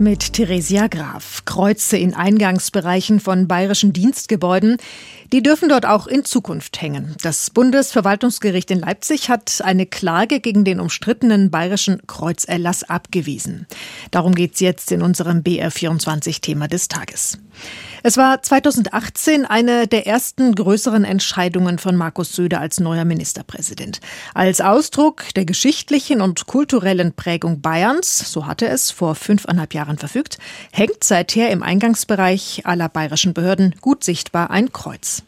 Mit Theresia Graf. Kreuze in Eingangsbereichen von bayerischen Dienstgebäuden, die dürfen dort auch in Zukunft hängen. Das Bundesverwaltungsgericht in Leipzig hat eine Klage gegen den umstrittenen bayerischen Kreuzerlass abgewiesen. Darum geht es jetzt in unserem BR24-Thema des Tages. Es war 2018 eine der ersten größeren Entscheidungen von Markus Söder als neuer Ministerpräsident. Als Ausdruck der geschichtlichen und kulturellen Prägung Bayerns, so hatte es vor fünfeinhalb Jahren verfügt, hängt seither im Eingangsbereich aller bayerischen Behörden gut sichtbar ein Kreuz.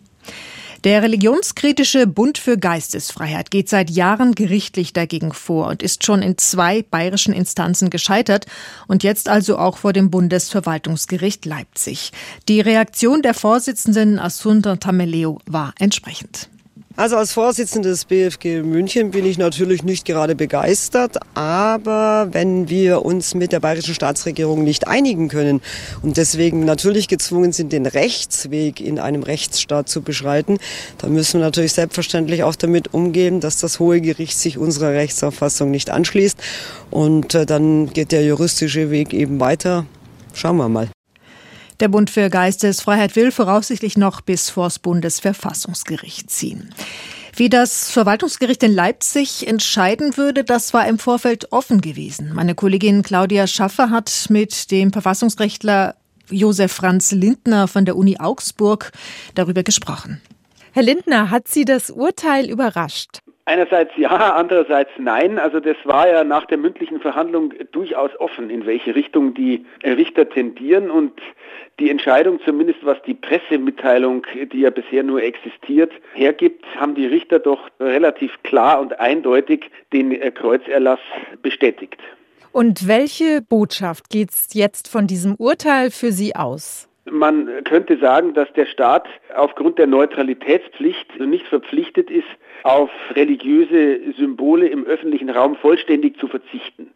Der religionskritische Bund für Geistesfreiheit geht seit Jahren gerichtlich dagegen vor und ist schon in zwei bayerischen Instanzen gescheitert und jetzt also auch vor dem Bundesverwaltungsgericht Leipzig. Die Reaktion der Vorsitzenden Assunta Tameleo war entsprechend. Also als Vorsitzende des BFG München bin ich natürlich nicht gerade begeistert, aber wenn wir uns mit der bayerischen Staatsregierung nicht einigen können und deswegen natürlich gezwungen sind, den Rechtsweg in einem Rechtsstaat zu beschreiten, dann müssen wir natürlich selbstverständlich auch damit umgehen, dass das Hohe Gericht sich unserer Rechtsauffassung nicht anschließt und äh, dann geht der juristische Weg eben weiter. Schauen wir mal. Der Bund für Geistesfreiheit will voraussichtlich noch bis vors Bundesverfassungsgericht ziehen. Wie das Verwaltungsgericht in Leipzig entscheiden würde, das war im Vorfeld offen gewesen. Meine Kollegin Claudia Schaffer hat mit dem Verfassungsrechtler Josef Franz Lindner von der Uni Augsburg darüber gesprochen. Herr Lindner, hat Sie das Urteil überrascht? Einerseits ja, andererseits nein. Also das war ja nach der mündlichen Verhandlung durchaus offen, in welche Richtung die Richter tendieren und die Entscheidung, zumindest was die Pressemitteilung, die ja bisher nur existiert, hergibt, haben die Richter doch relativ klar und eindeutig den Kreuzerlass bestätigt. Und welche Botschaft geht jetzt von diesem Urteil für Sie aus? Man könnte sagen, dass der Staat aufgrund der Neutralitätspflicht nicht verpflichtet ist, auf religiöse Symbole im öffentlichen Raum vollständig zu verzichten.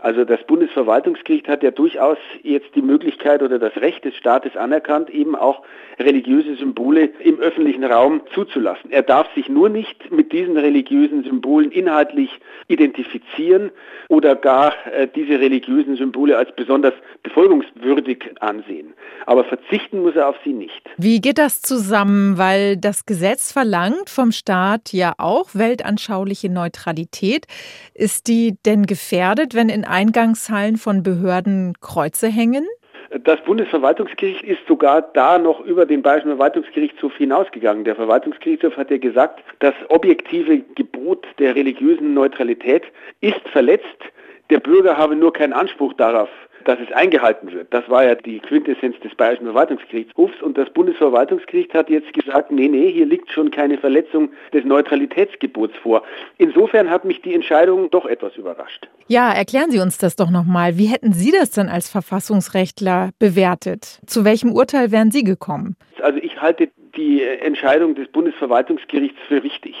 Also das Bundesverwaltungsgericht hat ja durchaus jetzt die Möglichkeit oder das Recht des Staates anerkannt, eben auch religiöse Symbole im öffentlichen Raum zuzulassen. Er darf sich nur nicht mit diesen religiösen Symbolen inhaltlich identifizieren oder gar äh, diese religiösen Symbole als besonders befolgungswürdig ansehen. Aber verzichten muss er auf sie nicht. Wie geht das zusammen? Weil das Gesetz verlangt vom Staat ja auch weltanschauliche Neutralität. Ist die denn gefährdet, wenn in Eingangshallen von Behörden Kreuze hängen? Das Bundesverwaltungsgericht ist sogar da noch über den Bayerischen Verwaltungsgerichtshof hinausgegangen. Der Verwaltungsgerichtshof hat ja gesagt, das objektive Gebot der religiösen Neutralität ist verletzt. Der Bürger habe nur keinen Anspruch darauf, dass es eingehalten wird. Das war ja die Quintessenz des Bayerischen Verwaltungsgerichtshofs und das Bundesverwaltungsgericht hat jetzt gesagt, nee, nee, hier liegt schon keine Verletzung des Neutralitätsgebots vor. Insofern hat mich die Entscheidung doch etwas überrascht. Ja, erklären Sie uns das doch nochmal. Wie hätten Sie das denn als Verfassungsrechtler bewertet? Zu welchem Urteil wären Sie gekommen? Also ich halte die Entscheidung des Bundesverwaltungsgerichts für richtig.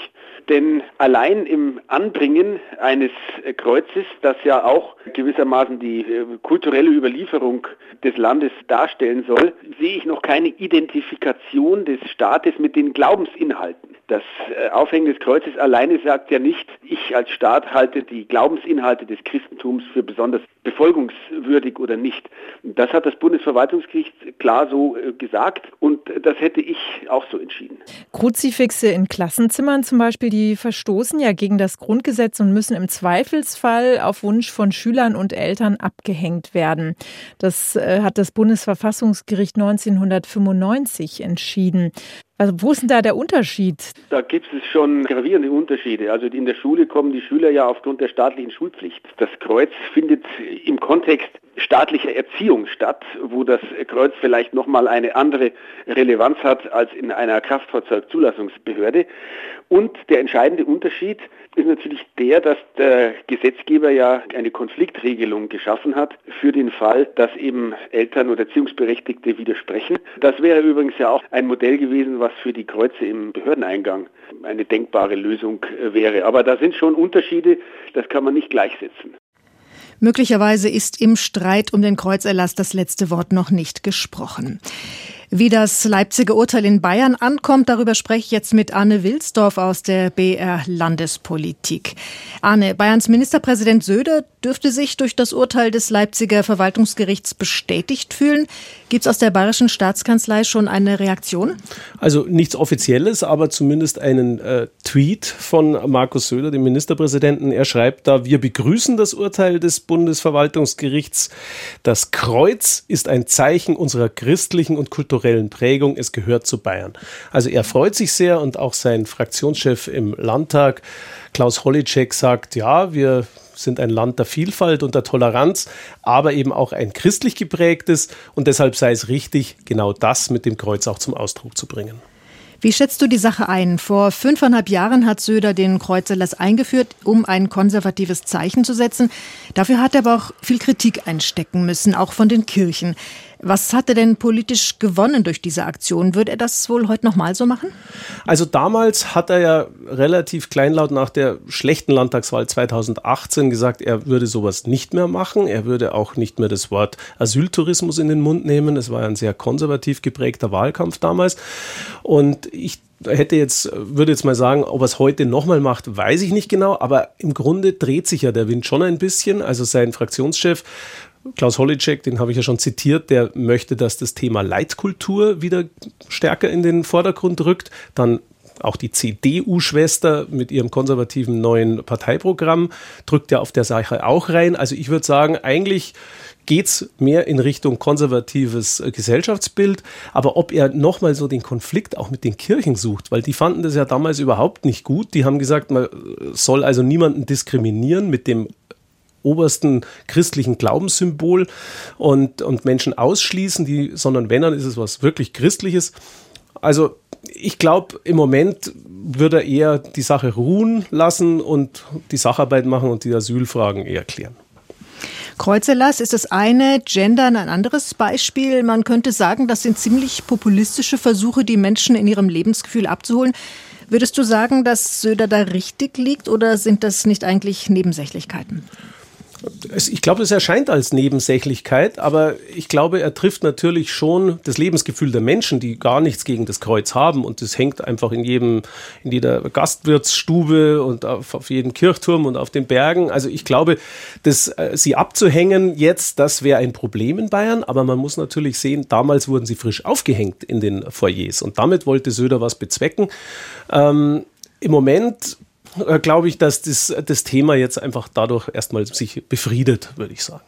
Denn allein im Anbringen eines Kreuzes, das ja auch gewissermaßen die äh, kulturelle Überlieferung des Landes darstellen soll, sehe ich noch keine Identifikation des Staates mit den Glaubensinhalten. Das äh, Aufhängen des Kreuzes alleine sagt ja nicht, ich als Staat halte die Glaubensinhalte des Christentums für besonders befolgungswürdig oder nicht. Das hat das Bundesverwaltungsgericht klar so äh, gesagt und das hätte ich auch so entschieden. Kruzifixe in Klassenzimmern zum Beispiel, die verstoßen ja gegen das Grundgesetz und müssen im Zweifelsfall auf Wunsch von Schülern und Eltern abgehängt werden. Das äh, hat das Bundesverfassungsgericht 1995 entschieden. Also wo ist denn da der Unterschied? Da gibt es schon gravierende Unterschiede. Also in der Schule kommen die Schüler ja aufgrund der staatlichen Schulpflicht. Das Kreuz findet im Kontext staatlicher Erziehung statt, wo das Kreuz vielleicht nochmal eine andere Relevanz hat als in einer Kraftfahrzeugzulassungsbehörde. Und der entscheidende Unterschied ist natürlich der, dass der Gesetzgeber ja eine Konfliktregelung geschaffen hat für den Fall, dass eben Eltern oder Erziehungsberechtigte widersprechen. Das wäre übrigens ja auch ein Modell gewesen, was für die Kreuze im Behördeneingang eine denkbare Lösung wäre. Aber da sind schon Unterschiede, das kann man nicht gleichsetzen. Möglicherweise ist im Streit um den Kreuzerlass das letzte Wort noch nicht gesprochen. Wie das Leipziger Urteil in Bayern ankommt, darüber spreche ich jetzt mit Arne Wilsdorf aus der BR Landespolitik. Arne, Bayerns Ministerpräsident Söder dürfte sich durch das Urteil des Leipziger Verwaltungsgerichts bestätigt fühlen. Gibt es aus der bayerischen Staatskanzlei schon eine Reaktion? Also nichts Offizielles, aber zumindest einen äh, Tweet von Markus Söder, dem Ministerpräsidenten. Er schreibt da, wir begrüßen das Urteil des Bundesverwaltungsgerichts. Das Kreuz ist ein Zeichen unserer christlichen und kulturellen Prägung. Es gehört zu Bayern. Also er freut sich sehr und auch sein Fraktionschef im Landtag, Klaus Hollitschek, sagt, ja, wir sind ein Land der Vielfalt und der Toleranz, aber eben auch ein christlich geprägtes und deshalb sei es richtig, genau das mit dem Kreuz auch zum Ausdruck zu bringen. Wie schätzt du die Sache ein? Vor fünfeinhalb Jahren hat Söder den Kreuzerlass eingeführt, um ein konservatives Zeichen zu setzen. Dafür hat er aber auch viel Kritik einstecken müssen, auch von den Kirchen. Was hat er denn politisch gewonnen durch diese Aktion? Würde er das wohl heute nochmal so machen? Also damals hat er ja relativ kleinlaut nach der schlechten Landtagswahl 2018 gesagt, er würde sowas nicht mehr machen. Er würde auch nicht mehr das Wort Asyltourismus in den Mund nehmen. Es war ein sehr konservativ geprägter Wahlkampf damals. Und ich hätte jetzt, würde jetzt mal sagen, ob er es heute nochmal macht, weiß ich nicht genau, aber im Grunde dreht sich ja der Wind schon ein bisschen. Also sein Fraktionschef Klaus Hollitschek, den habe ich ja schon zitiert, der möchte, dass das Thema Leitkultur wieder stärker in den Vordergrund rückt. Dann auch die CDU-Schwester mit ihrem konservativen neuen Parteiprogramm drückt ja auf der Sache auch rein. Also ich würde sagen, eigentlich geht es mehr in Richtung konservatives Gesellschaftsbild. Aber ob er nochmal so den Konflikt auch mit den Kirchen sucht, weil die fanden das ja damals überhaupt nicht gut. Die haben gesagt, man soll also niemanden diskriminieren mit dem obersten christlichen Glaubenssymbol und, und Menschen ausschließen, die, sondern wenn, dann ist es was wirklich Christliches. Also ich glaube, im Moment würde er eher die Sache ruhen lassen und die Sacharbeit machen und die Asylfragen eher klären. Kreuzellass ist das eine, Gendern ein anderes Beispiel. Man könnte sagen, das sind ziemlich populistische Versuche, die Menschen in ihrem Lebensgefühl abzuholen. Würdest du sagen, dass Söder da richtig liegt oder sind das nicht eigentlich Nebensächlichkeiten? Ich glaube, es erscheint als Nebensächlichkeit, aber ich glaube, er trifft natürlich schon das Lebensgefühl der Menschen, die gar nichts gegen das Kreuz haben und das hängt einfach in jedem, in jeder Gastwirtsstube und auf, auf jedem Kirchturm und auf den Bergen. Also ich glaube, das, äh, sie abzuhängen jetzt, das wäre ein Problem in Bayern, aber man muss natürlich sehen, damals wurden sie frisch aufgehängt in den Foyers und damit wollte Söder was bezwecken. Ähm, Im Moment äh, glaube ich, dass das, das Thema jetzt einfach dadurch erstmal sich befriedet, würde ich sagen.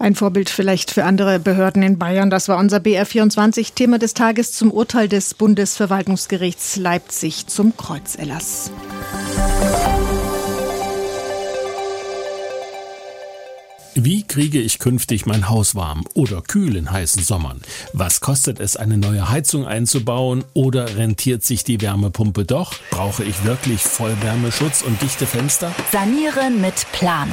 Ein Vorbild vielleicht für andere Behörden in Bayern. Das war unser BR24 Thema des Tages zum Urteil des Bundesverwaltungsgerichts Leipzig zum Kreuzellers. Wie kriege ich künftig mein Haus warm oder kühl in heißen Sommern? Was kostet es, eine neue Heizung einzubauen oder rentiert sich die Wärmepumpe doch? Brauche ich wirklich Vollwärmeschutz und dichte Fenster? Sanieren mit Plan.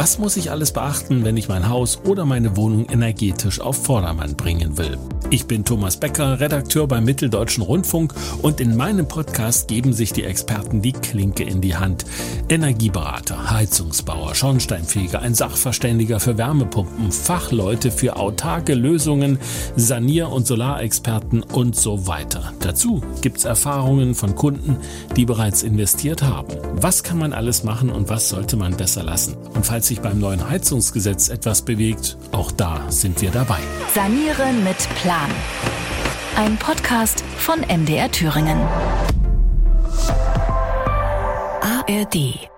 Was muss ich alles beachten, wenn ich mein Haus oder meine Wohnung energetisch auf Vordermann bringen will? Ich bin Thomas Becker, Redakteur beim Mitteldeutschen Rundfunk und in meinem Podcast geben sich die Experten die Klinke in die Hand. Energieberater, Heizungsbauer, Schornsteinfeger, ein Sachverständiger für Wärmepumpen, Fachleute für autarke Lösungen, Sanier- und Solarexperten und so weiter. Dazu gibt's Erfahrungen von Kunden, die bereits investiert haben. Was kann man alles machen und was sollte man besser lassen? Und falls sich beim neuen Heizungsgesetz etwas bewegt, auch da sind wir dabei. Sanieren mit Plan. Ein Podcast von MDR Thüringen. ARD